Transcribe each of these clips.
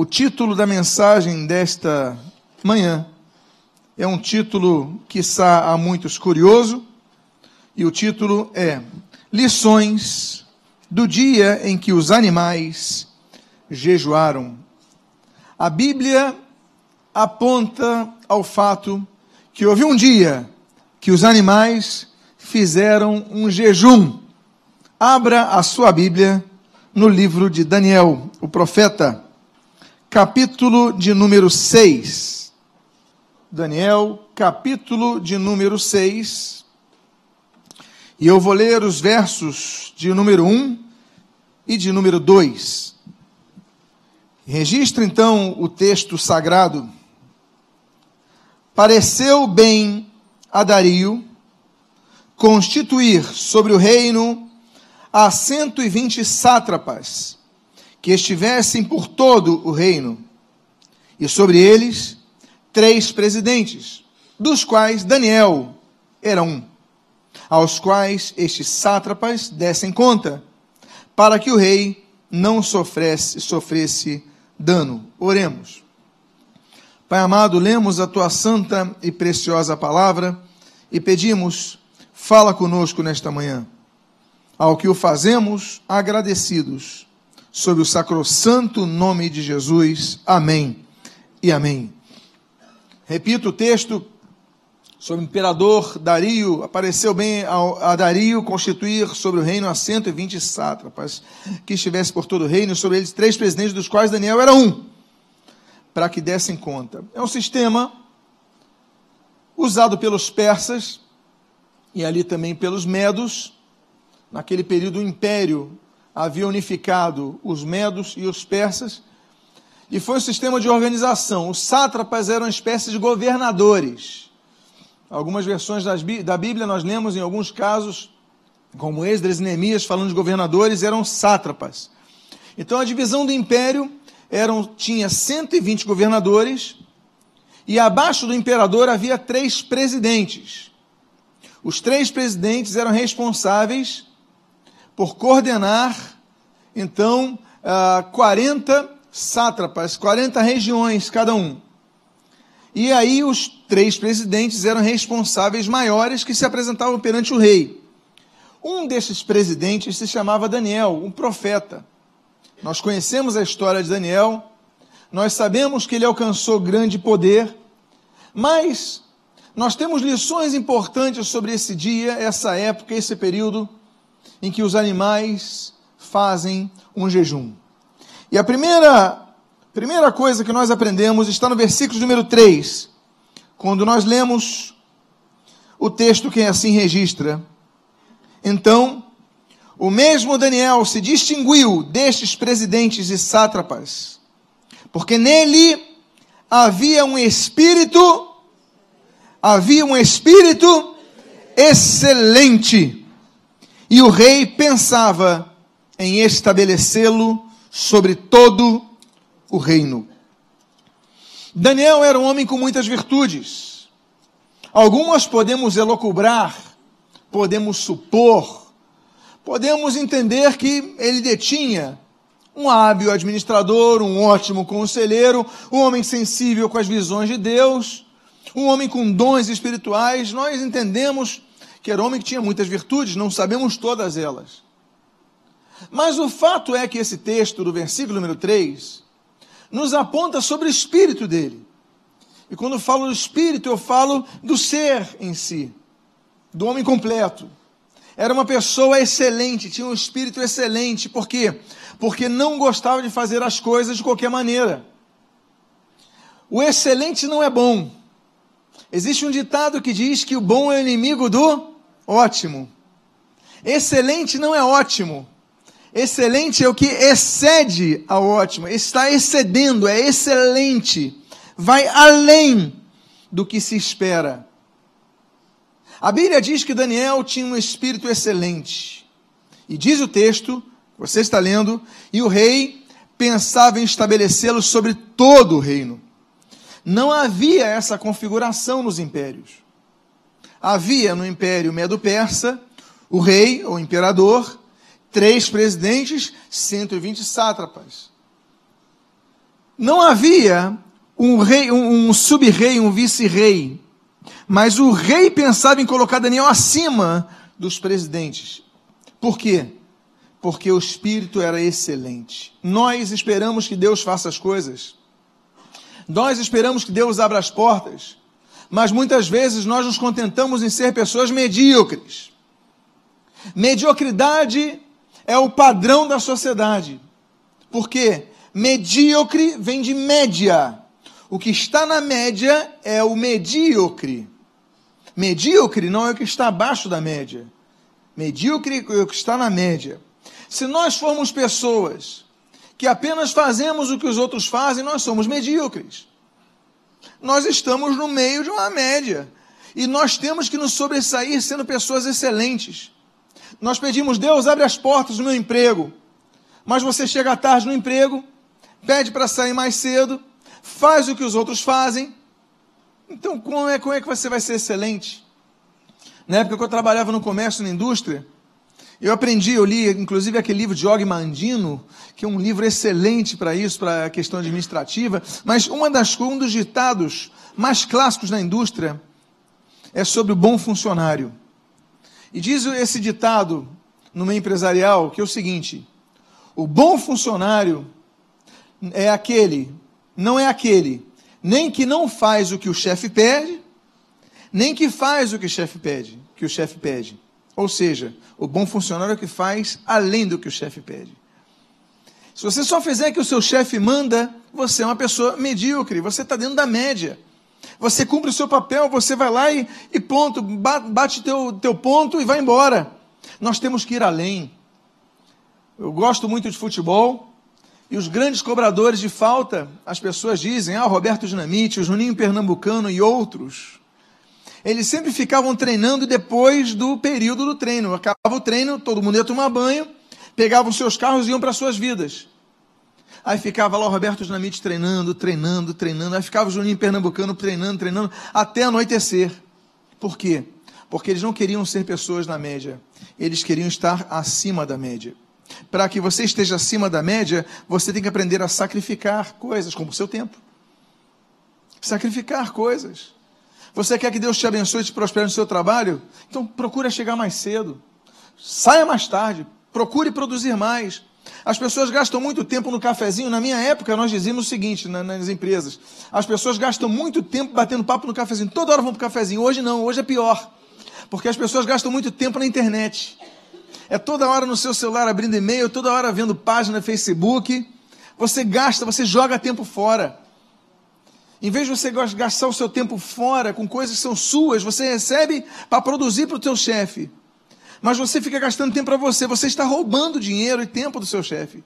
O título da mensagem desta manhã é um título que está a muitos curioso, e o título é Lições do dia em que os animais jejuaram. A Bíblia aponta ao fato que houve um dia que os animais fizeram um jejum. Abra a sua Bíblia no livro de Daniel, o profeta, capítulo de número 6. Daniel, capítulo de número 6. E eu vou ler os versos de número 1 e de número 2. Registra então o texto sagrado. Pareceu bem a Dario constituir sobre o reino a 120 sátrapas que estivessem por todo o reino, e sobre eles três presidentes, dos quais Daniel era um, aos quais estes sátrapas dessem conta, para que o rei não sofresse, sofresse dano. Oremos. Pai amado, lemos a tua santa e preciosa palavra e pedimos, fala conosco nesta manhã ao que o fazemos agradecidos, sob o sacrossanto nome de Jesus. Amém e amém. Repito o texto sobre o imperador Dario, apareceu bem a, Dario constituir sobre o reino a 120 sátrapas, que estivesse por todo o reino, sobre eles três presidentes, dos quais Daniel era um, para que dessem conta. É um sistema usado pelos persas e ali também pelos medos, naquele período o império havia unificado os medos e os persas, e foi um sistema de organização. Os sátrapas eram uma espécie de governadores. Algumas versões da Bíblia nós lemos em alguns casos, como Esdras e Neemias, falando de governadores, eram sátrapas. Então a divisão do império eram, tinha 120 governadores, e abaixo do imperador havia três presidentes. Os três presidentes eram responsáveis por coordenar, então, 40 sátrapas, 40 regiões cada um. E aí os três presidentes eram responsáveis maiores que se apresentavam perante o rei. Um desses presidentes se chamava Daniel, um profeta. Nós conhecemos a história de Daniel, nós sabemos que ele alcançou grande poder, mas nós temos lições importantes sobre esse dia, essa época, esse período em que os animais fazem um jejum. E a primeira, primeira coisa que nós aprendemos está no versículo número 3, quando nós lemos o texto que assim registra. Então, o mesmo Daniel se distinguiu destes presidentes e sátrapas, porque nele havia um espírito, havia um espírito excelente e o rei pensava em estabelecê-lo sobre todo o reino. Daniel era um homem com muitas virtudes. Algumas podemos elocubrar, podemos supor, podemos entender que ele detinha um hábil administrador, um ótimo conselheiro, um homem sensível com as visões de Deus, um homem com dons espirituais. Nós entendemos que era homem que tinha muitas virtudes, não sabemos todas elas. Mas o fato é que esse texto, do versículo número 3, nos aponta sobre o espírito dele. E quando eu falo do espírito, eu falo do ser em si, do homem completo. Era uma pessoa excelente, tinha um espírito excelente. Por quê? Porque não gostava de fazer as coisas de qualquer maneira. O excelente não é bom. Existe um ditado que diz que o bom é inimigo do ótimo. Excelente não é ótimo. Excelente é o que excede ao ótimo, está excedendo, é excelente, vai além do que se espera. A Bíblia diz que Daniel tinha um espírito excelente. E diz o texto, você está lendo, e o rei pensava em estabelecê-lo sobre todo o reino. Não havia essa configuração nos impérios. Havia no Império Medo-Persa o rei, ou imperador, três presidentes, 120 sátrapas. Não havia um rei, um, um sub-rei, um vice-rei, mas o rei pensava em colocar Daniel acima dos presidentes. Por quê? Porque o espírito era excelente. Nós esperamos que Deus faça as coisas. Nós esperamos que Deus abra as portas. Mas muitas vezes nós nos contentamos em ser pessoas medíocres. Mediocridade é o padrão da sociedade. Porque medíocre vem de média. O que está na média é o medíocre. Medíocre não é o que está abaixo da média. Medíocre é o que está na média. Se nós formos pessoas que apenas fazemos o que os outros fazem, nós somos medíocres. Nós estamos no meio de uma média. E nós temos que nos sobressair sendo pessoas excelentes. Nós pedimos, Deus, abre as portas do meu emprego. Mas você chega tarde no emprego, pede para sair mais cedo, faz o que os outros fazem. Então, como é, como é que você vai ser excelente? Na época que eu trabalhava no comércio, na indústria, eu aprendi, eu li inclusive aquele livro de Og Mandino, que é um livro excelente para isso, para a questão administrativa, mas uma das, um dos ditados mais clássicos na indústria é sobre o bom funcionário. E diz esse ditado no meio empresarial que é o seguinte: o bom funcionário é aquele, não é aquele, nem que não faz o que o chefe pede, nem que faz o que o chefe pede, que o chefe pede. Ou seja, o bom funcionário é que faz além do que o chefe pede. Se você só fizer o que o seu chefe manda, você é uma pessoa medíocre, você está dentro da média. Você cumpre o seu papel, você vai lá e, e ponto, bate teu, teu ponto e vai embora. Nós temos que ir além. Eu gosto muito de futebol, e os grandes cobradores de falta, as pessoas dizem, ah, Roberto Dinamite, o Juninho Pernambucano e outros, eles sempre ficavam treinando depois do período do treino. Acabava o treino, todo mundo ia tomar banho, pegavam seus carros e iam para suas vidas. Aí ficava lá o Roberto Dinamite treinando, treinando, treinando. Aí ficava o Juninho Pernambucano treinando, treinando, até anoitecer. Por quê? Porque eles não queriam ser pessoas na média. Eles queriam estar acima da média. Para que você esteja acima da média, você tem que aprender a sacrificar coisas, como o seu tempo. Sacrificar coisas. Você quer que Deus te abençoe e te prospere no seu trabalho? Então procure chegar mais cedo. Saia mais tarde. Procure produzir mais. As pessoas gastam muito tempo no cafezinho. Na minha época, nós dizíamos o seguinte nas empresas: as pessoas gastam muito tempo batendo papo no cafezinho. Toda hora vão para o cafezinho. Hoje não, hoje é pior. Porque as pessoas gastam muito tempo na internet. É toda hora no seu celular abrindo e-mail, toda hora vendo página no Facebook. Você gasta, você joga tempo fora. Em vez de você gastar o seu tempo fora com coisas que são suas, você recebe para produzir para o seu chefe. Mas você fica gastando tempo para você, você está roubando dinheiro e tempo do seu chefe.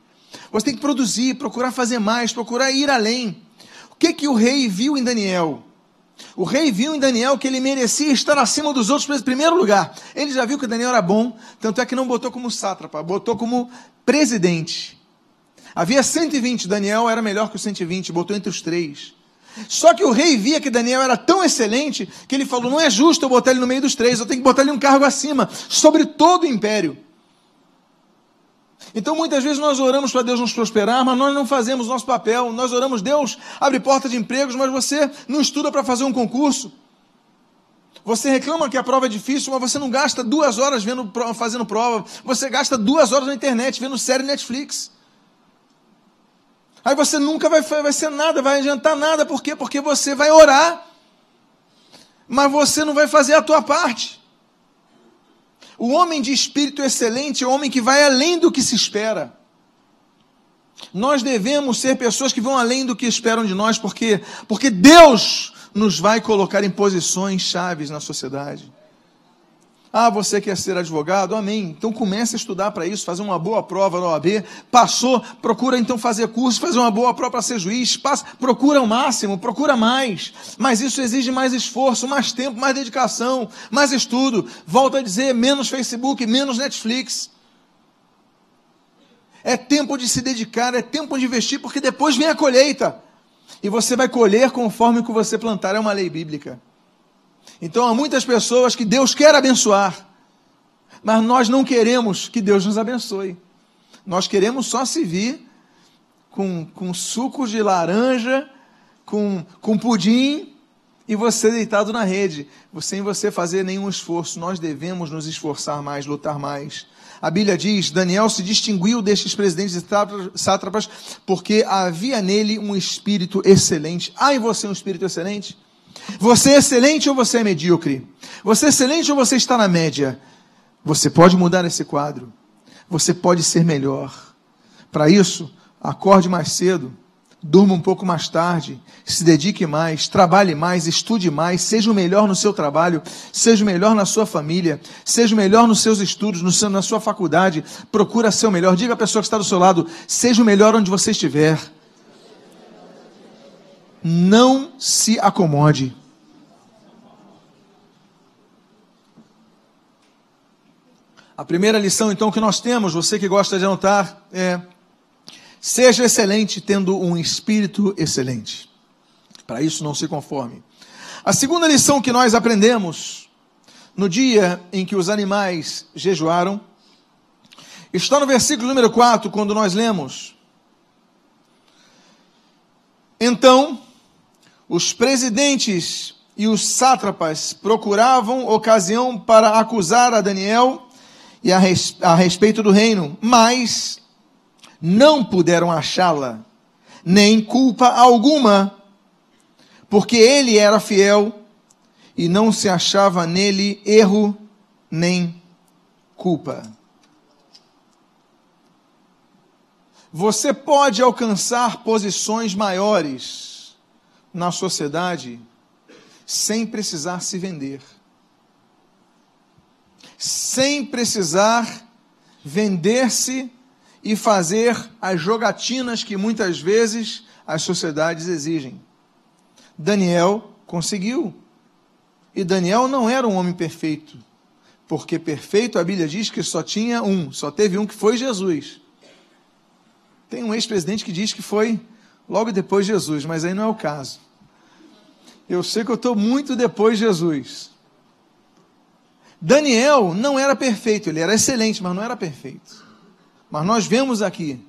Você tem que produzir, procurar fazer mais, procurar ir além. O que que o rei viu em Daniel? O rei viu em Daniel que ele merecia estar acima dos outros em primeiro lugar. Ele já viu que Daniel era bom, tanto é que não botou como sátrapa, botou como presidente. Havia 120, Daniel era melhor que os 120, botou entre os três. Só que o rei via que Daniel era tão excelente que ele falou: não é justo eu botar ele no meio dos três, eu tenho que botar ele um cargo acima, sobre todo o império. Então muitas vezes nós oramos para Deus nos prosperar, mas nós não fazemos nosso papel. Nós oramos, Deus abre porta de empregos, mas você não estuda para fazer um concurso. Você reclama que a prova é difícil, mas você não gasta duas horas vendo, fazendo prova. Você gasta duas horas na internet vendo série Netflix. Aí você nunca vai, vai ser nada, vai adiantar nada. Por quê? Porque você vai orar, mas você não vai fazer a tua parte. O homem de espírito excelente é o homem que vai além do que se espera. Nós devemos ser pessoas que vão além do que esperam de nós, porque porque Deus nos vai colocar em posições chaves na sociedade. Ah, você quer ser advogado? Amém. Então comece a estudar para isso, fazer uma boa prova na OAB. Passou, procura então fazer curso, fazer uma boa prova para ser juiz. Passa, procura o máximo, procura mais. Mas isso exige mais esforço, mais tempo, mais dedicação, mais estudo. Volto a dizer, menos Facebook, menos Netflix. É tempo de se dedicar, é tempo de investir, porque depois vem a colheita. E você vai colher conforme o que você plantar. É uma lei bíblica. Então há muitas pessoas que Deus quer abençoar, mas nós não queremos que Deus nos abençoe. Nós queremos só se vir com, com suco de laranja, com, com pudim, e você deitado na rede, sem você fazer nenhum esforço. Nós devemos nos esforçar mais, lutar mais. A Bíblia diz: Daniel se distinguiu destes presidentes e sátrapas porque havia nele um espírito excelente. Há em você um espírito excelente? Você é excelente ou você é medíocre? Você é excelente ou você está na média? Você pode mudar esse quadro. Você pode ser melhor. Para isso, acorde mais cedo durma um pouco mais tarde, se dedique mais, trabalhe mais, estude mais, seja o melhor no seu trabalho, seja o melhor na sua família, seja o melhor nos seus estudos, no seu, na sua faculdade, procura ser o melhor. Diga à pessoa que está do seu lado, seja o melhor onde você estiver. Não se acomode. A primeira lição, então, que nós temos, você que gosta de anotar, é Seja excelente tendo um espírito excelente. Para isso, não se conforme. A segunda lição que nós aprendemos no dia em que os animais jejuaram está no versículo número 4, quando nós lemos: Então, os presidentes e os sátrapas procuravam ocasião para acusar a Daniel e a, res, a respeito do reino, mas não puderam achá-la, nem culpa alguma, porque ele era fiel e não se achava nele erro nem culpa. Você pode alcançar posições maiores na sociedade sem precisar se vender, sem precisar vender-se e fazer as jogatinas que muitas vezes as sociedades exigem. Daniel conseguiu. E Daniel não era um homem perfeito, porque perfeito a Bíblia diz que só tinha um, só teve um que foi Jesus. Tem um ex-presidente que diz que foi logo depois de Jesus, mas aí não é o caso. Eu sei que eu estou muito depois de Jesus. Daniel não era perfeito, ele era excelente, mas não era perfeito. Mas nós vemos aqui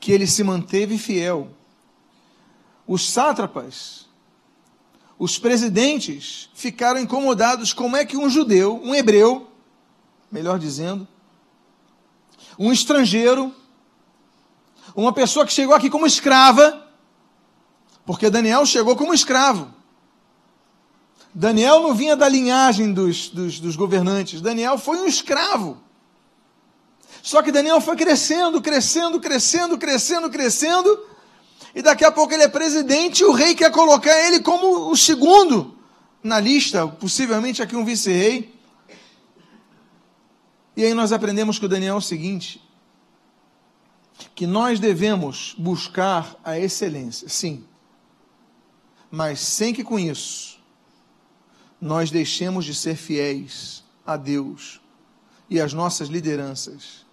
que ele se manteve fiel. Os sátrapas, os presidentes ficaram incomodados como é que um judeu, um hebreu, melhor dizendo, um estrangeiro, uma pessoa que chegou aqui como escrava, porque Daniel chegou como escravo. Daniel não vinha da linhagem dos, dos, dos governantes, Daniel foi um escravo. Só que Daniel foi crescendo, crescendo, crescendo, crescendo, crescendo. E daqui a pouco ele é presidente e o rei quer colocar ele como o segundo na lista, possivelmente aqui um vice-rei. E aí nós aprendemos com Daniel o seguinte: que nós devemos buscar a excelência, sim, mas sem que com isso nós deixemos de ser fiéis a Deus e às nossas lideranças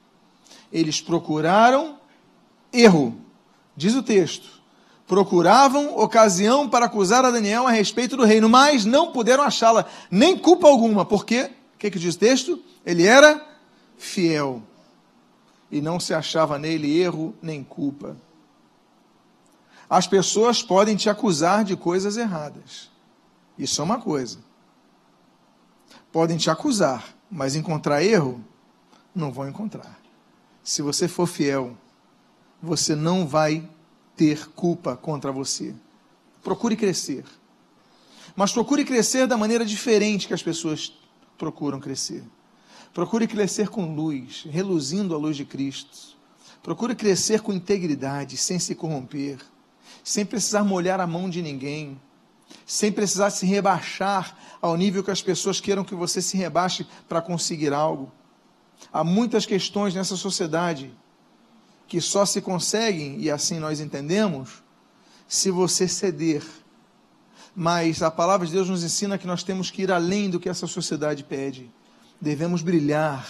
eles procuraram erro, diz o texto. Procuravam ocasião para acusar a Daniel a respeito do reino, mas não puderam achá-la, nem culpa alguma, porque, o que, que diz o texto? Ele era fiel e não se achava nele erro nem culpa. As pessoas podem te acusar de coisas erradas. Isso é uma coisa. Podem te acusar, mas encontrar erro, não vão encontrar se você for fiel, você não vai ter culpa contra você. Procure crescer. Mas procure crescer da maneira diferente que as pessoas procuram crescer. Procure crescer com luz, reluzindo a luz de Cristo. Procure crescer com integridade, sem se corromper, sem precisar molhar a mão de ninguém, sem precisar se rebaixar ao nível que as pessoas queiram que você se rebaixe para conseguir algo. Há muitas questões nessa sociedade que só se conseguem, e assim nós entendemos, se você ceder. Mas a palavra de Deus nos ensina que nós temos que ir além do que essa sociedade pede. Devemos brilhar,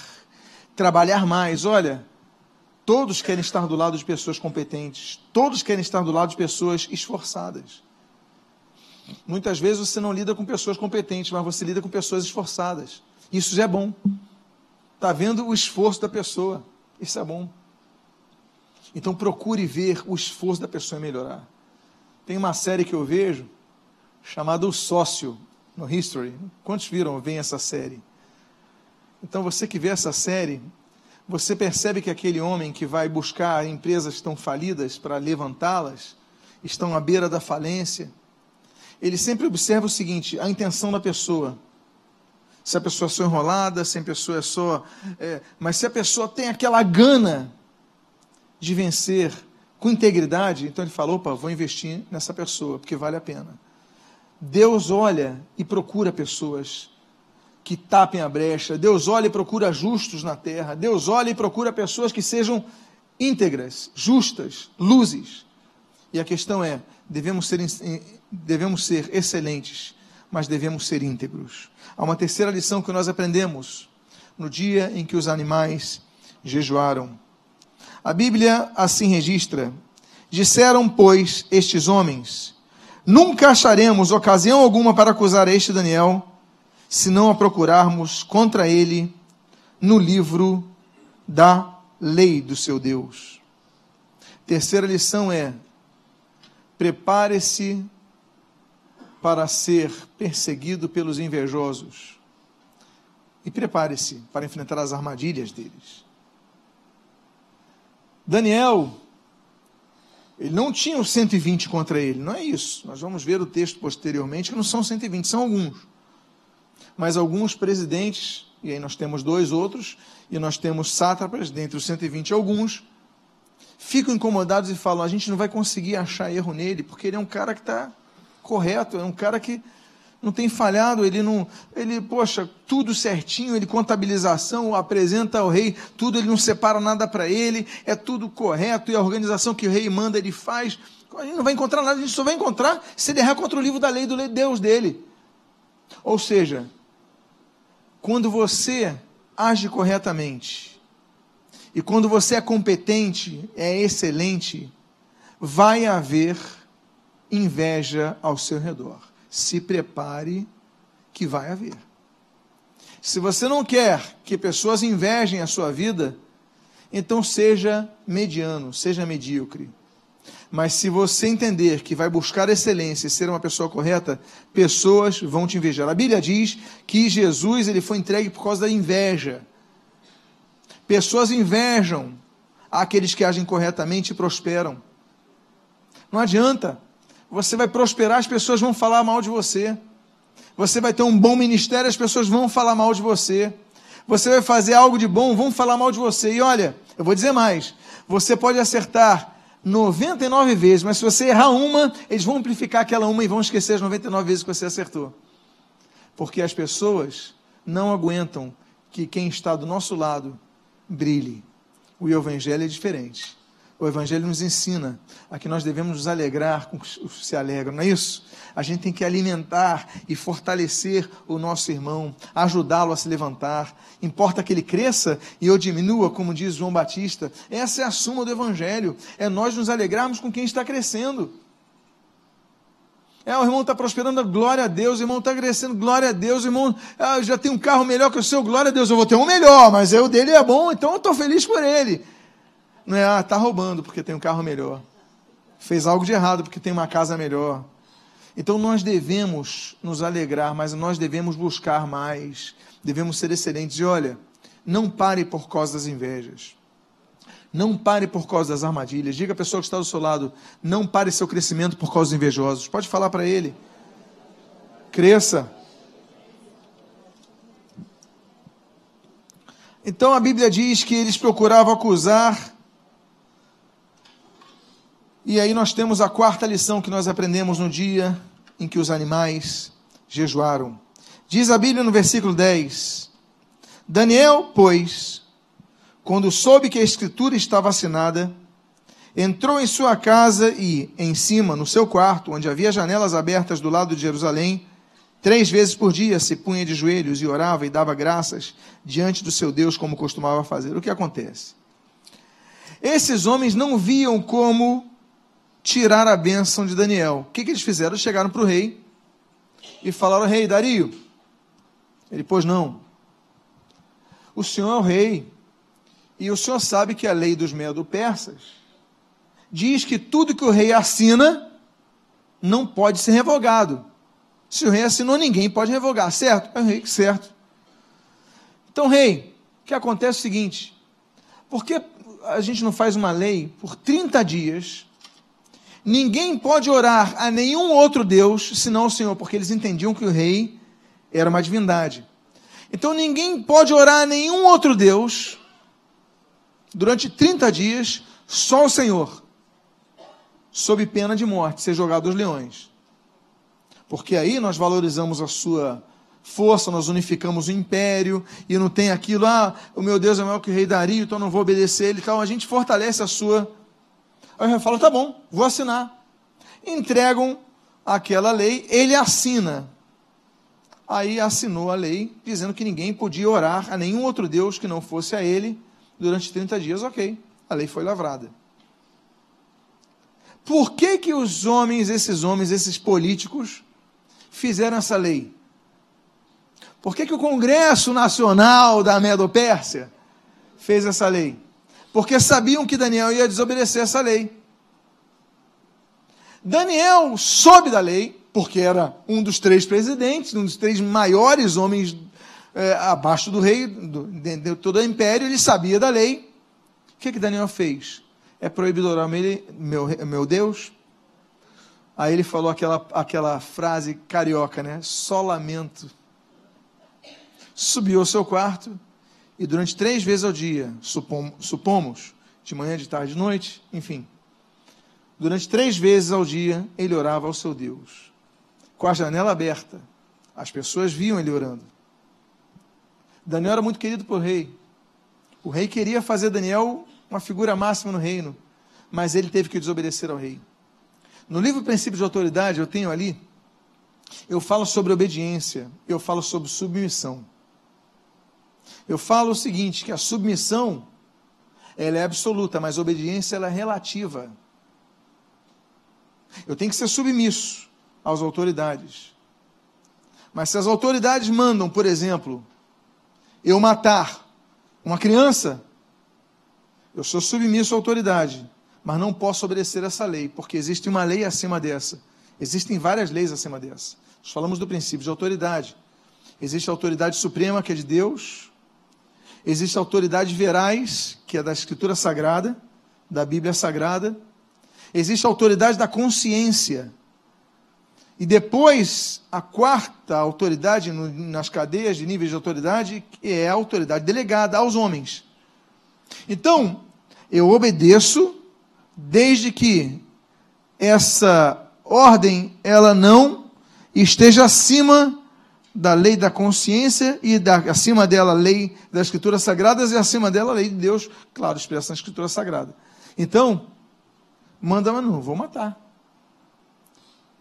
trabalhar mais. Olha, todos querem estar do lado de pessoas competentes, todos querem estar do lado de pessoas esforçadas. Muitas vezes você não lida com pessoas competentes, mas você lida com pessoas esforçadas. Isso já é bom. Está vendo o esforço da pessoa. Isso é bom. Então procure ver o esforço da pessoa melhorar. Tem uma série que eu vejo chamada O Sócio no History. Quantos viram vem essa série? Então você que vê essa série, você percebe que aquele homem que vai buscar empresas estão falidas para levantá-las, estão à beira da falência, ele sempre observa o seguinte: a intenção da pessoa. Se a pessoa é só enrolada, se a pessoa é só. É, mas se a pessoa tem aquela gana de vencer com integridade, então ele falou: opa, vou investir nessa pessoa, porque vale a pena. Deus olha e procura pessoas que tapem a brecha. Deus olha e procura justos na terra. Deus olha e procura pessoas que sejam íntegras, justas, luzes. E a questão é: devemos ser, devemos ser excelentes, mas devemos ser íntegros. Há uma terceira lição que nós aprendemos no dia em que os animais jejuaram. A Bíblia assim registra: Disseram, pois, estes homens: Nunca acharemos ocasião alguma para acusar este Daniel se não a procurarmos contra ele no livro da lei do seu Deus. Terceira lição é: prepare-se para ser perseguido pelos invejosos. E prepare-se para enfrentar as armadilhas deles. Daniel, ele não tinha os 120 contra ele, não é isso. Nós vamos ver o texto posteriormente que não são 120, são alguns mas alguns presidentes, e aí nós temos dois outros, e nós temos sátrapas, dentre os 120 alguns, ficam incomodados e falam: a gente não vai conseguir achar erro nele, porque ele é um cara que está correto, é um cara que não tem falhado, ele não, ele, poxa, tudo certinho, ele contabilização, apresenta ao rei, tudo, ele não separa nada para ele, é tudo correto, e a organização que o rei manda, ele faz. A gente não vai encontrar nada, a gente só vai encontrar se ele errar contra o livro da lei do Deus dele. Ou seja, quando você age corretamente e quando você é competente, é excelente, vai haver inveja ao seu redor. Se prepare que vai haver. Se você não quer que pessoas invejem a sua vida, então seja mediano, seja medíocre. Mas se você entender que vai buscar excelência e ser uma pessoa correta, pessoas vão te invejar. A Bíblia diz que Jesus ele foi entregue por causa da inveja. Pessoas invejam aqueles que agem corretamente e prosperam. Não adianta. Você vai prosperar, as pessoas vão falar mal de você. Você vai ter um bom ministério, as pessoas vão falar mal de você. Você vai fazer algo de bom, vão falar mal de você. E olha, eu vou dizer mais: você pode acertar 99 vezes, mas se você errar uma, eles vão amplificar aquela uma e vão esquecer as 99 vezes que você acertou. Porque as pessoas não aguentam que quem está do nosso lado brilhe. O evangelho é diferente. O Evangelho nos ensina a que nós devemos nos alegrar com os que se alegram, não é isso? A gente tem que alimentar e fortalecer o nosso irmão, ajudá-lo a se levantar. Importa que ele cresça e eu diminua, como diz João Batista. Essa é a suma do Evangelho. É nós nos alegrarmos com quem está crescendo. É, o irmão está prosperando, glória a Deus, o irmão está crescendo, glória a Deus, o irmão ah, já tem um carro melhor que o seu, glória a Deus, eu vou ter um melhor, mas o dele é bom, então eu estou feliz por ele. Não é, ah, está roubando porque tem um carro melhor. Fez algo de errado porque tem uma casa melhor. Então nós devemos nos alegrar, mas nós devemos buscar mais. Devemos ser excelentes. E olha, não pare por causa das invejas. Não pare por causa das armadilhas. Diga à pessoa que está do seu lado: não pare seu crescimento por causa dos invejosos. Pode falar para ele. Cresça. Então a Bíblia diz que eles procuravam acusar e aí nós temos a quarta lição que nós aprendemos no dia em que os animais jejuaram. Diz a Bíblia no versículo 10: Daniel, pois, quando soube que a escritura estava assinada, entrou em sua casa e, em cima, no seu quarto, onde havia janelas abertas do lado de Jerusalém, três vezes por dia se punha de joelhos e orava e dava graças diante do seu Deus, como costumava fazer. O que acontece? Esses homens não viam como tirar a bênção de Daniel. O que, que eles fizeram? Chegaram para o rei e falaram: Rei Dario. Ele, pois não. O senhor é o rei. E o senhor sabe que a lei dos medo-persas diz que tudo que o rei assina não pode ser revogado. Se o rei assinou, ninguém pode revogar, certo? É o rei, certo. Então, rei, o que acontece é o seguinte: por que a gente não faz uma lei por 30 dias? Ninguém pode orar a nenhum outro Deus senão o Senhor, porque eles entendiam que o rei era uma divindade. Então ninguém pode orar a nenhum outro Deus durante 30 dias, só o Senhor, sob pena de morte, ser jogado aos leões. Porque aí nós valorizamos a sua força, nós unificamos o império, e não tem aquilo, ah, o meu Deus é maior que o rei Dario, então não vou obedecer ele então A gente fortalece a sua. Aí o rei fala, tá bom, vou assinar. Entregam aquela lei, ele assina. Aí assinou a lei, dizendo que ninguém podia orar a nenhum outro Deus que não fosse a ele durante 30 dias. Ok, a lei foi lavrada. Por que, que os homens, esses homens, esses políticos, fizeram essa lei? Por que, que o Congresso Nacional da Medo-Pérsia fez essa lei? Porque sabiam que Daniel ia desobedecer essa lei. Daniel soube da lei, porque era um dos três presidentes, um dos três maiores homens é, abaixo do rei, do, de, de, todo o império, ele sabia da lei. O que, que Daniel fez? É proibido orar meu, meu Deus? Aí ele falou aquela, aquela frase carioca, né? Só lamento subiu ao seu quarto e durante três vezes ao dia, supom, supomos, de manhã, de tarde, de noite, enfim, durante três vezes ao dia, ele orava ao seu Deus, com a janela aberta. As pessoas viam ele orando. Daniel era muito querido por rei. O rei queria fazer Daniel uma figura máxima no reino, mas ele teve que desobedecer ao rei. No livro Princípios de Autoridade, eu tenho ali, eu falo sobre obediência, eu falo sobre submissão. Eu falo o seguinte, que a submissão ela é absoluta, mas a obediência ela é relativa. Eu tenho que ser submisso às autoridades. Mas se as autoridades mandam, por exemplo, eu matar uma criança, eu sou submisso à autoridade, mas não posso obedecer essa lei, porque existe uma lei acima dessa. Existem várias leis acima dessa. Nós falamos do princípio de autoridade. Existe a autoridade suprema, que é de Deus, Existe a autoridade verais, que é da Escritura Sagrada, da Bíblia Sagrada. Existe a autoridade da consciência. E depois, a quarta autoridade no, nas cadeias de níveis de autoridade é a autoridade delegada aos homens. Então, eu obedeço desde que essa ordem ela não esteja acima da lei da consciência e da, acima dela a lei das escrituras sagradas e acima dela a lei de Deus, claro, expressa na escritura sagrada. Então, manda, mas não vou matar.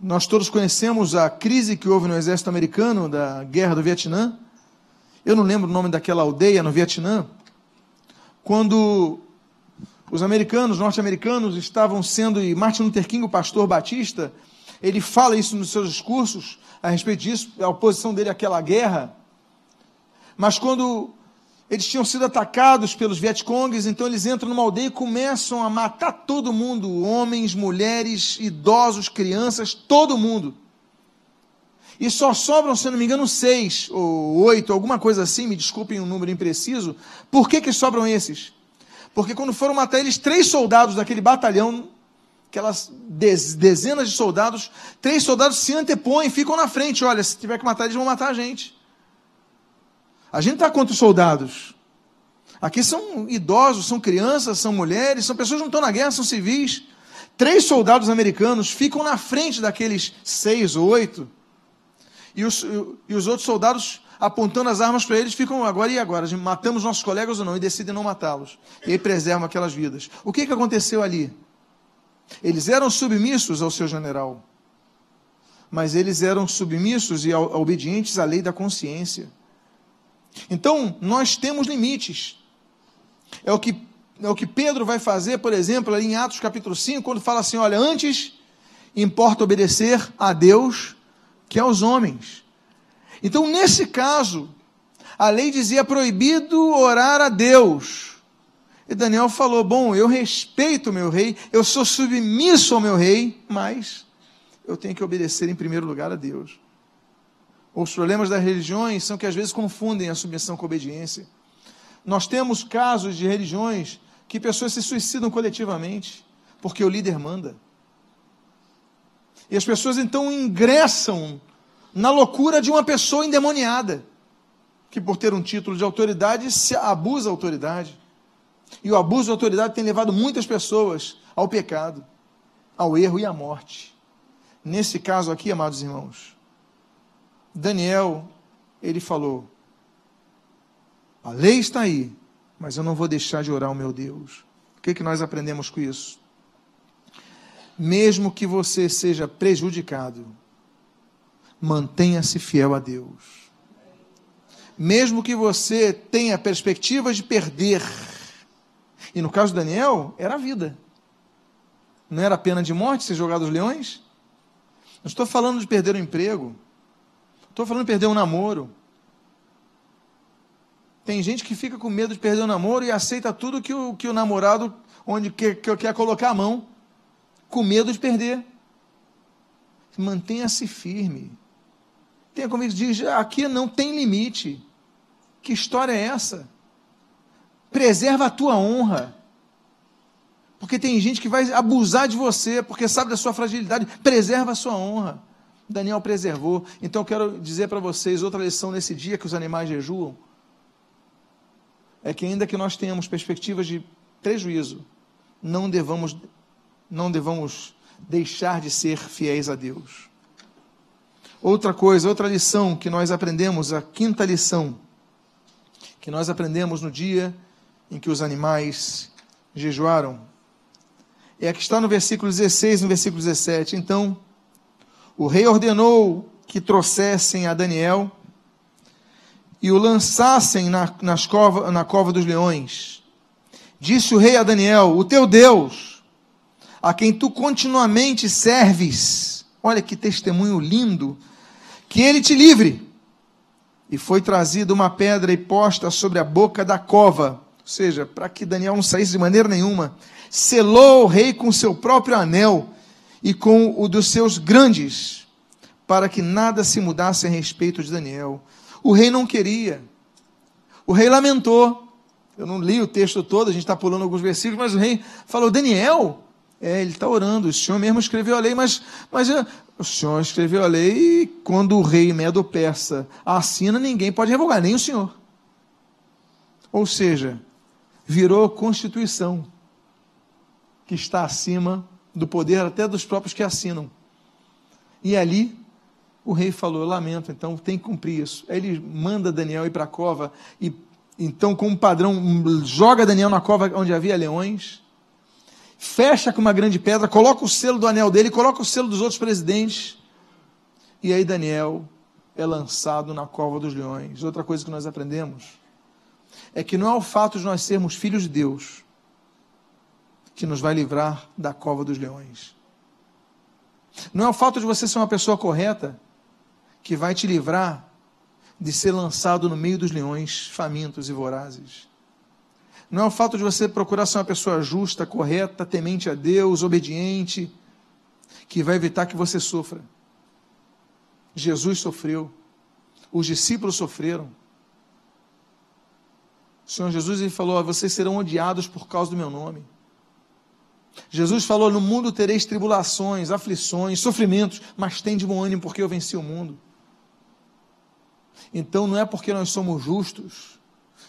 Nós todos conhecemos a crise que houve no exército americano da guerra do Vietnã. Eu não lembro o nome daquela aldeia no Vietnã, quando os americanos, norte-americanos, estavam sendo, e Martin Luther King, o pastor batista, ele fala isso nos seus discursos, a respeito disso, a oposição dele àquela guerra. Mas quando eles tinham sido atacados pelos Vietcongues, então eles entram numa aldeia e começam a matar todo mundo: homens, mulheres, idosos, crianças, todo mundo. E só sobram, se não me engano, seis ou oito, alguma coisa assim, me desculpem o um número impreciso. Por que, que sobram esses? Porque quando foram matar eles, três soldados daquele batalhão aquelas dezenas de soldados, três soldados se antepõem, ficam na frente. Olha, se tiver que matar, eles vão matar a gente. A gente está contra os soldados. Aqui são idosos, são crianças, são mulheres, são pessoas que não estão na guerra, são civis. Três soldados americanos ficam na frente daqueles seis ou oito. E os, e os outros soldados apontando as armas para eles, ficam agora e agora, matamos nossos colegas ou não, e decidem não matá-los. E aí preservam aquelas vidas. O que, que aconteceu ali? Eles eram submissos ao seu general, mas eles eram submissos e obedientes à lei da consciência. Então, nós temos limites. É o que, é o que Pedro vai fazer, por exemplo, ali em Atos capítulo 5, quando fala assim: olha, antes importa obedecer a Deus que aos homens. Então, nesse caso, a lei dizia proibido orar a Deus. E Daniel falou: Bom, eu respeito o meu rei, eu sou submisso ao meu rei, mas eu tenho que obedecer em primeiro lugar a Deus. Os problemas das religiões são que às vezes confundem a submissão com a obediência. Nós temos casos de religiões que pessoas se suicidam coletivamente porque o líder manda. E as pessoas então ingressam na loucura de uma pessoa endemoniada, que por ter um título de autoridade se abusa a autoridade. E o abuso de autoridade tem levado muitas pessoas ao pecado, ao erro e à morte. Nesse caso aqui, amados irmãos, Daniel, ele falou: a lei está aí, mas eu não vou deixar de orar ao meu Deus. O que, que nós aprendemos com isso? Mesmo que você seja prejudicado, mantenha-se fiel a Deus. Mesmo que você tenha perspectivas de perder, e no caso de Daniel, era a vida. Não era pena de morte ser jogado aos leões? Não estou falando de perder o emprego. Estou falando de perder um namoro. Tem gente que fica com medo de perder o namoro e aceita tudo que o, que o namorado onde quer, que quer colocar a mão, com medo de perder. Mantenha-se firme. Tenha comigo, diz, aqui não tem limite. Que história é essa? Preserva a tua honra. Porque tem gente que vai abusar de você, porque sabe da sua fragilidade. Preserva a sua honra. Daniel preservou. Então eu quero dizer para vocês outra lição nesse dia que os animais jejuam. É que ainda que nós tenhamos perspectivas de prejuízo, não devamos, não devamos deixar de ser fiéis a Deus. Outra coisa, outra lição que nós aprendemos, a quinta lição, que nós aprendemos no dia em que os animais jejuaram. É que está no versículo 16 e no versículo 17. Então, o rei ordenou que trouxessem a Daniel e o lançassem na, nas cova, na cova dos leões. Disse o rei a Daniel: O teu Deus, a quem tu continuamente serves, olha que testemunho lindo, que ele te livre. E foi trazida uma pedra e posta sobre a boca da cova seja, para que Daniel não saísse de maneira nenhuma, selou o rei com seu próprio anel e com o dos seus grandes, para que nada se mudasse a respeito de Daniel. O rei não queria. O rei lamentou. Eu não li o texto todo, a gente está pulando alguns versículos, mas o rei falou: Daniel, é, ele está orando, o senhor mesmo escreveu a lei, mas, mas é, o senhor escreveu a lei e quando o rei medo-persa assina, ninguém pode revogar, nem o senhor. Ou seja, virou Constituição, que está acima do poder até dos próprios que assinam. E ali o rei falou: lamento, então tem que cumprir isso. Aí ele manda Daniel ir para a cova e então, como padrão, joga Daniel na cova onde havia leões, fecha com uma grande pedra, coloca o selo do anel dele, coloca o selo dos outros presidentes, e aí Daniel é lançado na cova dos leões. Outra coisa que nós aprendemos é que não é o fato de nós sermos filhos de Deus que nos vai livrar da cova dos leões. Não é o fato de você ser uma pessoa correta que vai te livrar de ser lançado no meio dos leões famintos e vorazes. Não é o fato de você procurar ser uma pessoa justa, correta, temente a Deus, obediente, que vai evitar que você sofra. Jesus sofreu, os discípulos sofreram, o Senhor Jesus ele falou: vocês serão odiados por causa do meu nome. Jesus falou: no mundo tereis tribulações, aflições, sofrimentos, mas tem de bom ânimo porque eu venci o mundo. Então não é porque nós somos justos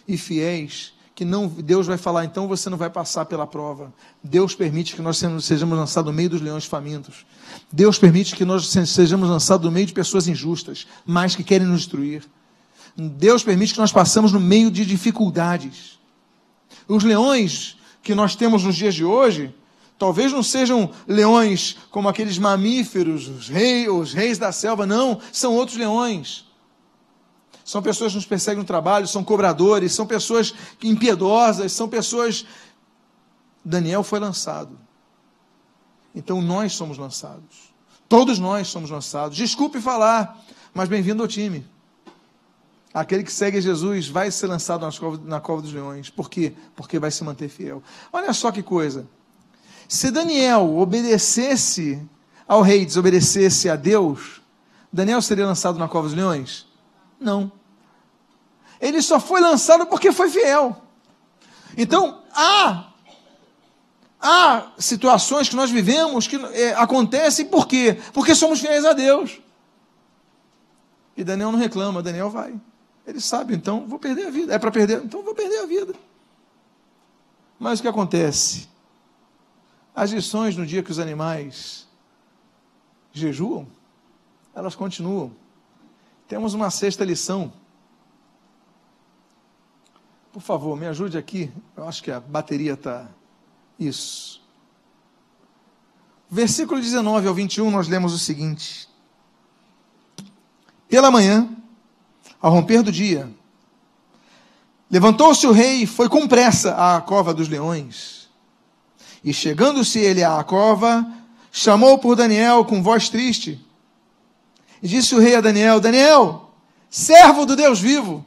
e fiéis que não Deus vai falar, então você não vai passar pela prova. Deus permite que nós sejamos lançados no meio dos leões famintos. Deus permite que nós sejamos lançados no meio de pessoas injustas, mas que querem nos destruir. Deus permite que nós passamos no meio de dificuldades. Os leões que nós temos nos dias de hoje, talvez não sejam leões como aqueles mamíferos, os reis, os reis da selva, não, são outros leões. São pessoas que nos perseguem no trabalho, são cobradores, são pessoas impiedosas, são pessoas. Daniel foi lançado. Então nós somos lançados. Todos nós somos lançados. Desculpe falar, mas bem-vindo ao time. Aquele que segue Jesus vai ser lançado na cova dos leões. Por quê? Porque vai se manter fiel. Olha só que coisa. Se Daniel obedecesse ao rei, desobedecesse a Deus, Daniel seria lançado na cova dos leões? Não. Ele só foi lançado porque foi fiel. Então, há, há situações que nós vivemos que é, acontecem por quê? Porque somos fiéis a Deus. E Daniel não reclama, Daniel vai. Ele sabe, então vou perder a vida. É para perder, então vou perder a vida. Mas o que acontece? As lições no dia que os animais jejuam, elas continuam. Temos uma sexta lição. Por favor, me ajude aqui. Eu acho que a bateria está. Isso. Versículo 19 ao 21, nós lemos o seguinte: Pela manhã, ao romper do dia, levantou-se o rei e foi com pressa à cova dos leões. E chegando-se ele à cova, chamou por Daniel com voz triste. E disse o rei a Daniel: Daniel, servo do Deus vivo,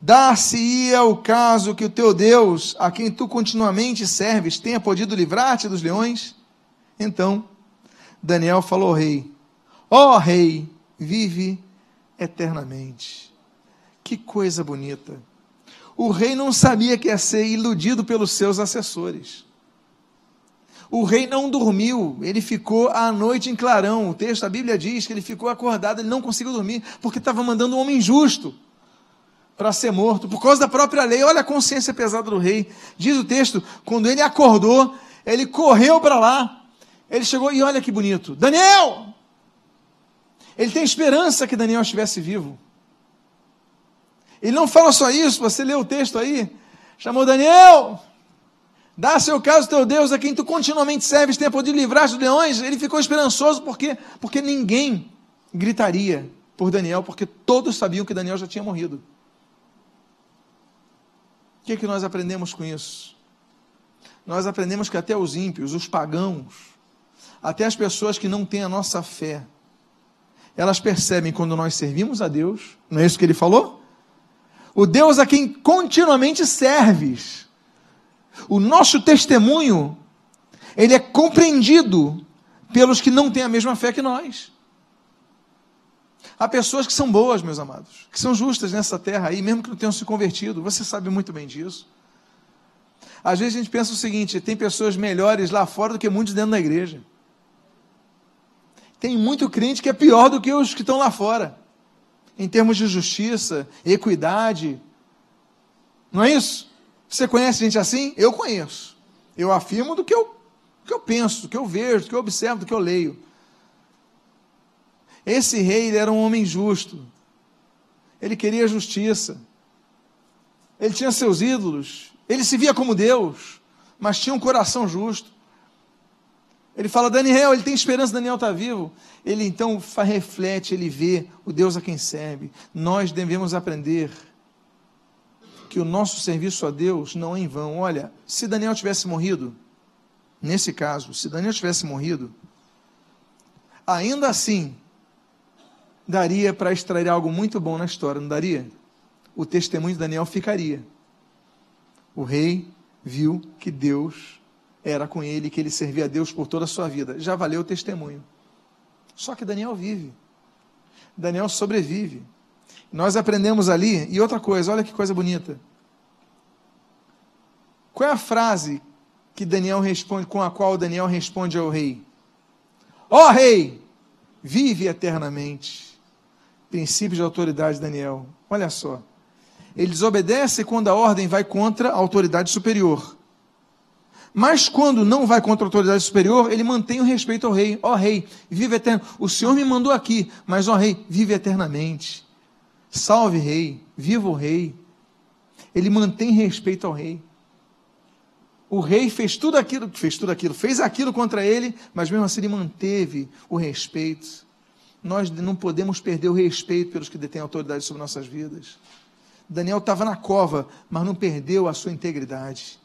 dar-se-ia o caso que o teu Deus, a quem tu continuamente serves, tenha podido livrar-te dos leões? Então, Daniel falou ao rei: Ó oh, rei, vive eternamente. Que coisa bonita. O rei não sabia que ia ser iludido pelos seus assessores. O rei não dormiu, ele ficou à noite em clarão. O texto, a Bíblia diz que ele ficou acordado, ele não conseguiu dormir, porque estava mandando um homem justo para ser morto, por causa da própria lei. Olha a consciência pesada do rei. Diz o texto, quando ele acordou, ele correu para lá. Ele chegou e olha que bonito. Daniel! Ele tem esperança que Daniel estivesse vivo. Ele não fala só isso, você lê o texto aí. Chamou Daniel, dá seu caso teu Deus, a quem tu continuamente serves, tem poder livrar dos leões. Ele ficou esperançoso porque, porque ninguém gritaria por Daniel, porque todos sabiam que Daniel já tinha morrido. O que, é que nós aprendemos com isso? Nós aprendemos que até os ímpios, os pagãos, até as pessoas que não têm a nossa fé, elas percebem quando nós servimos a Deus, não é isso que ele falou? O Deus a quem continuamente serves. O nosso testemunho, ele é compreendido pelos que não têm a mesma fé que nós. Há pessoas que são boas, meus amados, que são justas nessa terra aí, mesmo que não tenham se convertido. Você sabe muito bem disso. Às vezes a gente pensa o seguinte: tem pessoas melhores lá fora do que muitos dentro da igreja. Tem muito crente que é pior do que os que estão lá fora, em termos de justiça, equidade. Não é isso? Você conhece gente assim? Eu conheço. Eu afirmo do que eu, do que eu penso, do que eu vejo, do que eu observo, do que eu leio. Esse rei era um homem justo. Ele queria justiça. Ele tinha seus ídolos. Ele se via como Deus, mas tinha um coração justo. Ele fala, Daniel, ele tem esperança, Daniel está vivo. Ele então reflete, ele vê o Deus a quem serve. Nós devemos aprender que o nosso serviço a Deus não é em vão. Olha, se Daniel tivesse morrido, nesse caso, se Daniel tivesse morrido, ainda assim, daria para extrair algo muito bom na história, não daria? O testemunho de Daniel ficaria. O rei viu que Deus era com ele, que ele servia a Deus por toda a sua vida. Já valeu o testemunho. Só que Daniel vive. Daniel sobrevive. Nós aprendemos ali, e outra coisa, olha que coisa bonita. Qual é a frase que Daniel responde, com a qual Daniel responde ao rei? Ó oh, rei, vive eternamente. Princípio de autoridade de Daniel. Olha só. Ele desobedece quando a ordem vai contra a autoridade superior. Mas quando não vai contra a autoridade superior, ele mantém o respeito ao rei. Ó oh, rei, vive eterno. O Senhor me mandou aqui, mas ó oh, rei, vive eternamente. Salve rei, viva o rei. Ele mantém respeito ao rei. O rei fez tudo aquilo, fez tudo aquilo, fez aquilo contra ele, mas mesmo assim ele manteve o respeito. Nós não podemos perder o respeito pelos que detêm autoridade sobre nossas vidas. Daniel estava na cova, mas não perdeu a sua integridade.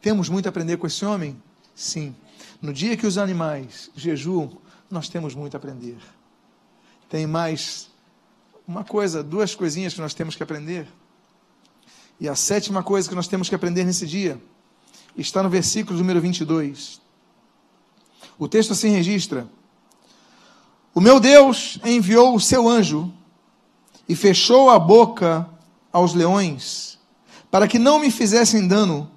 Temos muito a aprender com esse homem? Sim. No dia que os animais jejuam, nós temos muito a aprender. Tem mais uma coisa, duas coisinhas que nós temos que aprender. E a sétima coisa que nós temos que aprender nesse dia está no versículo número 22. O texto assim registra: O meu Deus enviou o seu anjo e fechou a boca aos leões, para que não me fizessem dano,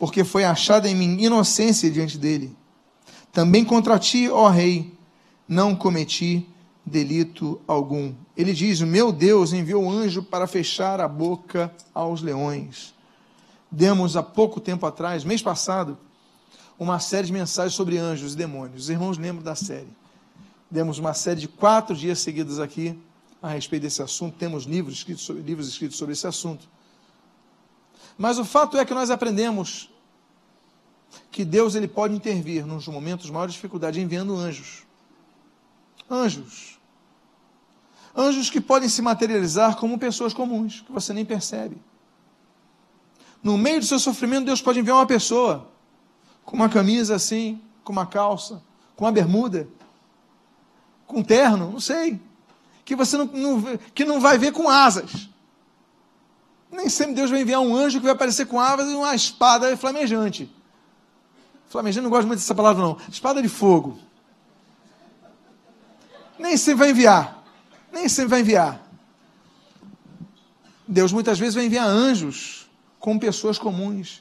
porque foi achada em mim inocência diante dele. Também contra ti, ó rei, não cometi delito algum. Ele diz: Meu Deus enviou um anjo para fechar a boca aos leões. Demos há pouco tempo atrás, mês passado, uma série de mensagens sobre anjos e demônios. Os irmãos lembram da série. Demos uma série de quatro dias seguidos aqui a respeito desse assunto. Temos livros escritos sobre, livros escritos sobre esse assunto. Mas o fato é que nós aprendemos que Deus ele pode intervir nos momentos de maior dificuldade enviando anjos. Anjos. Anjos que podem se materializar como pessoas comuns, que você nem percebe. No meio do seu sofrimento, Deus pode enviar uma pessoa com uma camisa assim, com uma calça, com uma bermuda, com um terno, não sei, que você não, não, que não vai ver com asas. Nem sempre Deus vai enviar um anjo que vai aparecer com asas e uma espada flamejante. Flamejante não gosto muito dessa palavra, não. Espada de fogo. Nem sempre vai enviar. Nem sempre vai enviar. Deus muitas vezes vai enviar anjos com pessoas comuns.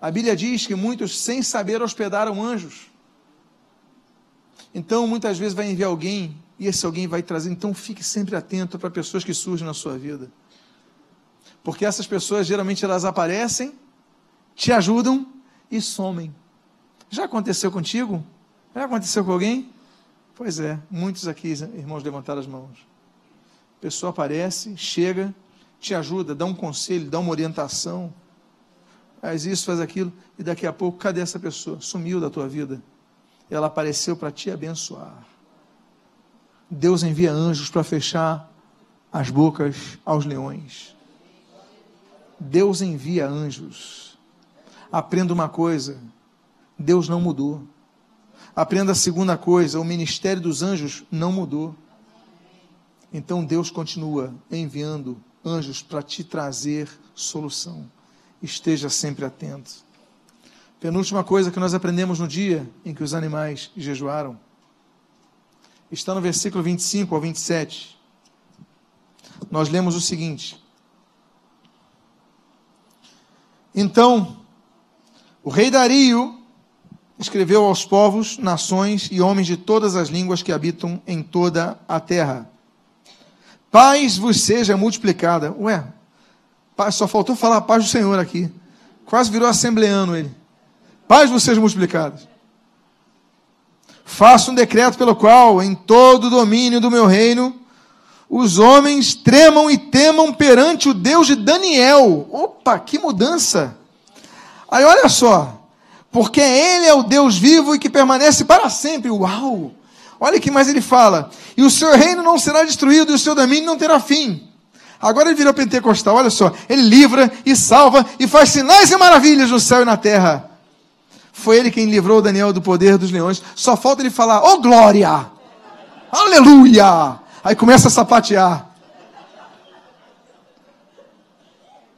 A Bíblia diz que muitos, sem saber, hospedaram anjos. Então, muitas vezes vai enviar alguém e esse alguém vai trazer. Então, fique sempre atento para pessoas que surgem na sua vida. Porque essas pessoas, geralmente, elas aparecem, te ajudam e somem. Já aconteceu contigo? Já aconteceu com alguém? Pois é, muitos aqui, irmãos, levantaram as mãos. A pessoa aparece, chega, te ajuda, dá um conselho, dá uma orientação, faz isso, faz aquilo, e daqui a pouco, cadê essa pessoa? Sumiu da tua vida. Ela apareceu para te abençoar. Deus envia anjos para fechar as bocas aos leões. Deus envia anjos. Aprenda uma coisa: Deus não mudou. Aprenda a segunda coisa: o ministério dos anjos não mudou. Então Deus continua enviando anjos para te trazer solução. Esteja sempre atento. Penúltima coisa que nós aprendemos no dia em que os animais jejuaram está no versículo 25 ao 27. Nós lemos o seguinte: Então, o rei Dario escreveu aos povos, nações e homens de todas as línguas que habitam em toda a terra: Paz vos seja multiplicada. Ué, só faltou falar a paz do Senhor aqui. Quase virou assembleano ele. Paz vos seja multiplicada. Faço um decreto pelo qual, em todo o domínio do meu reino, os homens tremam e temam perante o Deus de Daniel. Opa, que mudança! Aí olha só, porque ele é o Deus vivo e que permanece para sempre. Uau! Olha que mais ele fala. E o seu reino não será destruído e o seu domínio não terá fim. Agora ele virou pentecostal, olha só. Ele livra e salva e faz sinais e maravilhas no céu e na terra. Foi ele quem livrou Daniel do poder dos leões. Só falta ele falar, oh glória! Aleluia! Aí começa a sapatear.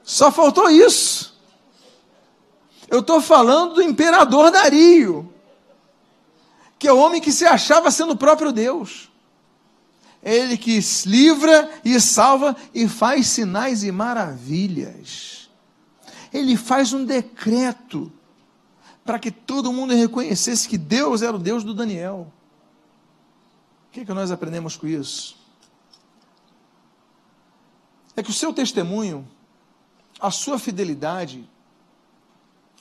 Só faltou isso. Eu estou falando do imperador Dario, que é o homem que se achava sendo o próprio Deus. Ele que livra e salva e faz sinais e maravilhas. Ele faz um decreto para que todo mundo reconhecesse que Deus era o Deus do Daniel. O que, é que nós aprendemos com isso? É que o seu testemunho, a sua fidelidade,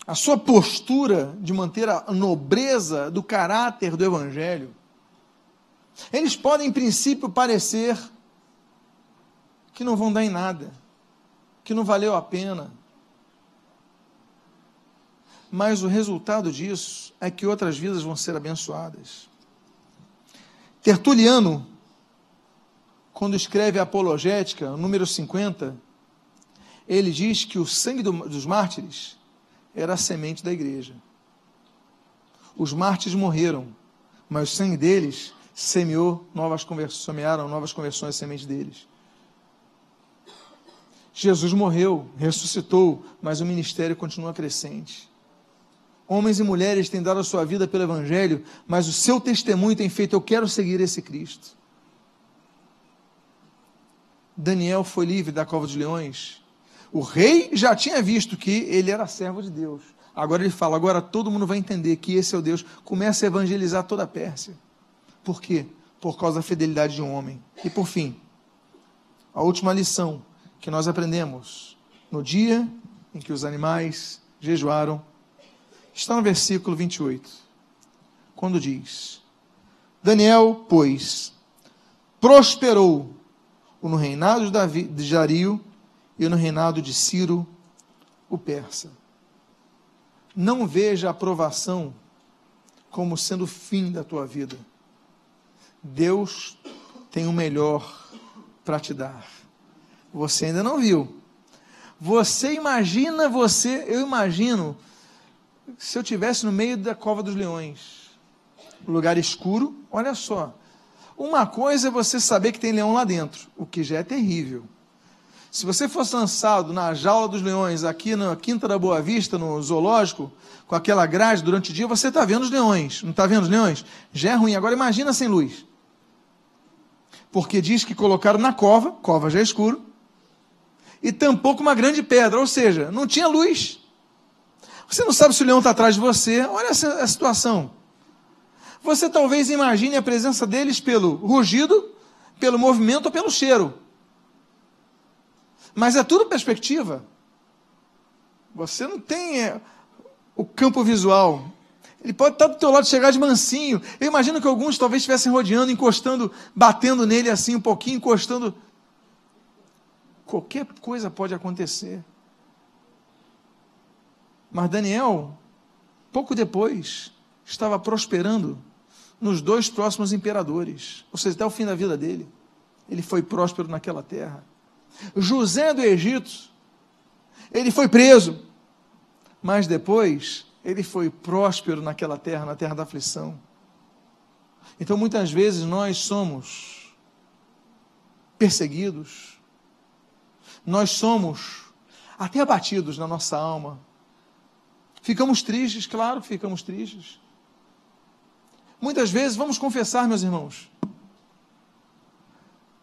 a sua postura de manter a nobreza do caráter do Evangelho, eles podem, em princípio, parecer que não vão dar em nada, que não valeu a pena, mas o resultado disso é que outras vidas vão ser abençoadas. Tertuliano, quando escreve a Apologética, número 50, ele diz que o sangue do, dos mártires era a semente da igreja. Os mártires morreram, mas o sangue deles semeou novas conversões, semearam novas conversões à semente deles. Jesus morreu, ressuscitou, mas o ministério continua crescente. Homens e mulheres têm dado a sua vida pelo Evangelho, mas o seu testemunho tem feito: eu quero seguir esse Cristo. Daniel foi livre da cova dos leões. O rei já tinha visto que ele era servo de Deus. Agora ele fala: agora todo mundo vai entender que esse é o Deus. Começa a evangelizar toda a Pérsia. Por quê? Por causa da fidelidade de um homem. E por fim, a última lição que nós aprendemos no dia em que os animais jejuaram está no versículo 28, quando diz: Daniel, pois, prosperou no reinado de, Jario e no reinado de Ciro, o persa. Não veja a aprovação como sendo o fim da tua vida. Deus tem o melhor para te dar. Você ainda não viu. Você imagina você, eu imagino se eu tivesse no meio da cova dos leões, lugar escuro, olha só. Uma coisa é você saber que tem leão lá dentro, o que já é terrível. Se você fosse lançado na jaula dos leões, aqui na Quinta da Boa Vista, no zoológico, com aquela grade durante o dia, você está vendo os leões. Não está vendo os leões? Já é ruim. Agora imagina sem luz. Porque diz que colocaram na cova, cova já é escuro, e tampou com uma grande pedra, ou seja, não tinha luz. Você não sabe se o leão está atrás de você. Olha essa a situação. Você talvez imagine a presença deles pelo rugido, pelo movimento ou pelo cheiro. Mas é tudo perspectiva. Você não tem é, o campo visual. Ele pode estar do teu lado, chegar de mansinho. Eu imagino que alguns talvez estivessem rodeando, encostando, batendo nele assim um pouquinho, encostando. Qualquer coisa pode acontecer. Mas Daniel, pouco depois, estava prosperando nos dois próximos imperadores, ou seja, até o fim da vida dele. Ele foi próspero naquela terra. José do Egito, ele foi preso, mas depois ele foi próspero naquela terra, na terra da aflição. Então muitas vezes nós somos perseguidos, nós somos até abatidos na nossa alma, Ficamos tristes, claro que ficamos tristes. Muitas vezes, vamos confessar, meus irmãos,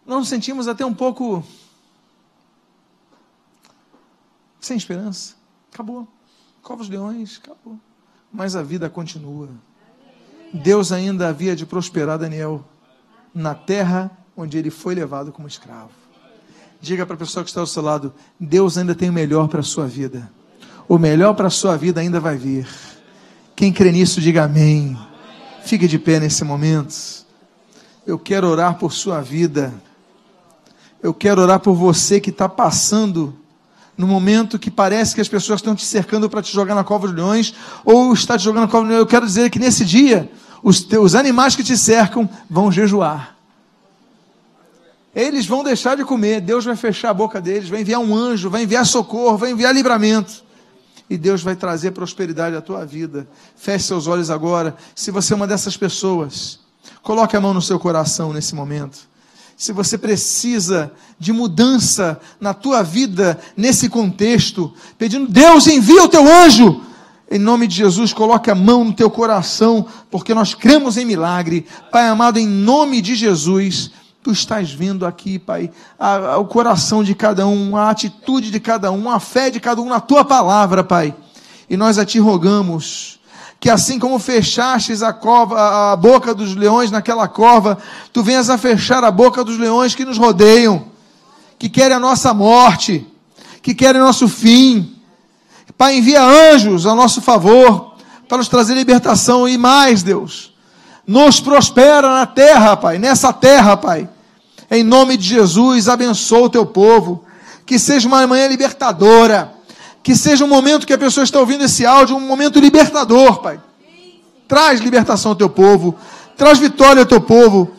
nós nos sentimos até um pouco sem esperança. Acabou. Covos leões, acabou. Mas a vida continua. Deus ainda havia de prosperar Daniel na terra onde ele foi levado como escravo. Diga para a pessoa que está ao seu lado: Deus ainda tem o melhor para a sua vida o melhor para a sua vida ainda vai vir. Quem crê nisso, diga amém. Fique de pé nesse momento. Eu quero orar por sua vida. Eu quero orar por você que está passando no momento que parece que as pessoas estão te cercando para te jogar na cova dos leões, ou está te jogando na cova dos leões. Eu quero dizer que nesse dia, os teus animais que te cercam vão jejuar. Eles vão deixar de comer, Deus vai fechar a boca deles, vai enviar um anjo, vai enviar socorro, vai enviar livramento e Deus vai trazer prosperidade à tua vida. Feche seus olhos agora. Se você é uma dessas pessoas, coloque a mão no seu coração nesse momento. Se você precisa de mudança na tua vida nesse contexto, pedindo, Deus envia o teu anjo. Em nome de Jesus, coloque a mão no teu coração, porque nós cremos em milagre. Pai amado, em nome de Jesus, Tu estás vendo aqui, Pai, a, a, o coração de cada um, a atitude de cada um, a fé de cada um na tua palavra, Pai. E nós a ti rogamos que assim como fechastes a, cova, a boca dos leões naquela cova, tu venhas a fechar a boca dos leões que nos rodeiam, que querem a nossa morte, que querem nosso fim. Pai, envia anjos a nosso favor para nos trazer libertação e mais, Deus. Nos prospera na terra, Pai, nessa terra, Pai em nome de Jesus, abençoa o teu povo. Que seja uma manhã libertadora. Que seja um momento que a pessoa está ouvindo esse áudio, um momento libertador, Pai. Traz libertação ao teu povo. Traz vitória ao teu povo.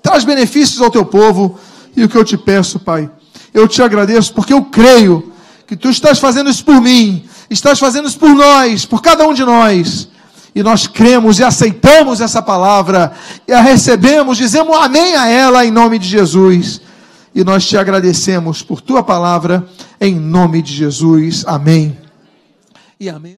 Traz benefícios ao teu povo. E o que eu te peço, Pai, eu te agradeço porque eu creio que tu estás fazendo isso por mim, estás fazendo isso por nós, por cada um de nós e nós cremos e aceitamos essa palavra, e a recebemos, dizemos amém a ela em nome de Jesus. E nós te agradecemos por tua palavra, em nome de Jesus. Amém. E amém.